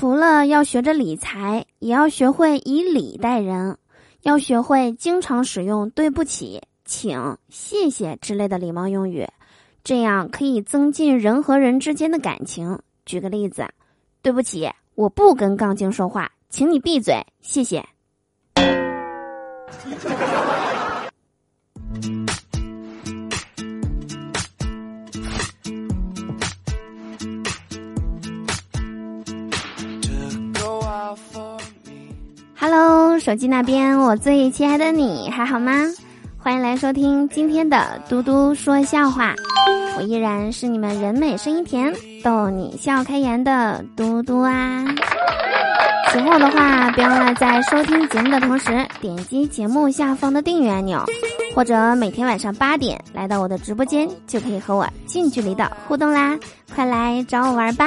除了要学着理财，也要学会以礼待人，要学会经常使用“对不起”“请”“谢谢”之类的礼貌用语，这样可以增进人和人之间的感情。举个例子，对不起，我不跟杠精说话，请你闭嘴，谢谢。Hello，手机那边，我最亲爱的你还好吗？欢迎来收听今天的嘟嘟说笑话，我依然是你们人美声音甜、逗你笑开颜的嘟嘟啊。喜欢我的话，别忘了在收听节目的同时点击节目下方的订阅按钮，或者每天晚上八点来到我的直播间，就可以和我近距离的互动啦！快来找我玩吧！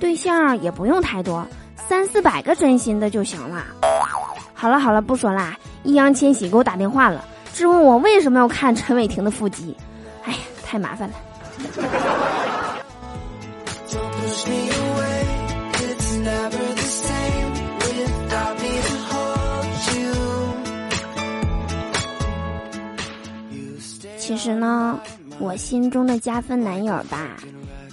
对象也不用太多。三四百个真心的就行了。好了好了，不说啦。易烊千玺给我打电话了，质问我为什么要看陈伟霆的腹肌。哎呀，太麻烦了。其实呢，我心中的加分男友吧，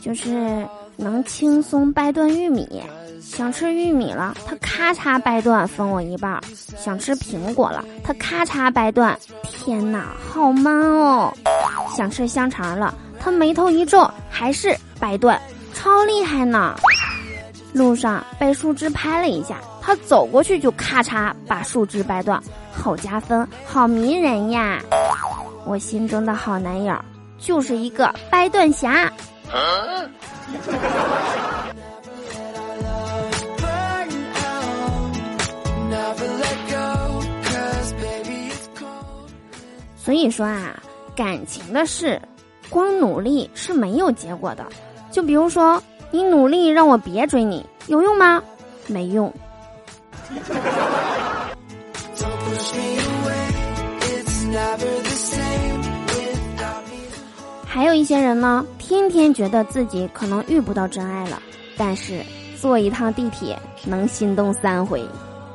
就是能轻松掰断玉米。想吃玉米了，他咔嚓掰断分我一半；想吃苹果了，他咔嚓掰断。天哪，好 man 哦！想吃香肠了，他眉头一皱，还是掰断，超厉害呢。路上被树枝拍了一下，他走过去就咔嚓把树枝掰断，好加分，好迷人呀！我心中的好男友就是一个掰断侠。所以说啊，感情的事，光努力是没有结果的。就比如说，你努力让我别追你，有用吗？没用。还有一些人呢，天天觉得自己可能遇不到真爱了，但是坐一趟地铁能心动三回。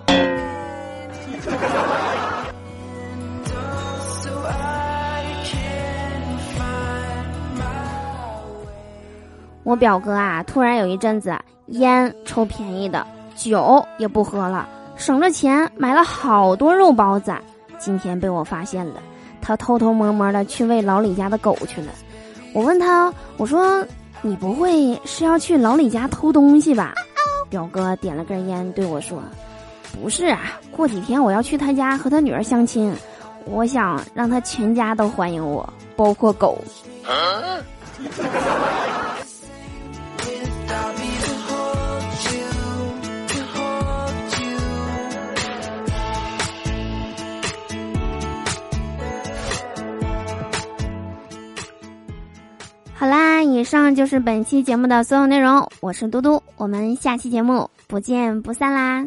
我表哥啊，突然有一阵子烟抽便宜的，酒也不喝了，省着钱买了好多肉包子。今天被我发现了，他偷偷摸摸的去喂老李家的狗去了。我问他，我说你不会是要去老李家偷东西吧？表哥点了根烟对我说：“不是啊，过几天我要去他家和他女儿相亲，我想让他全家都欢迎我，包括狗。”好啦，以上就是本期节目的所有内容。我是嘟嘟，我们下期节目不见不散啦！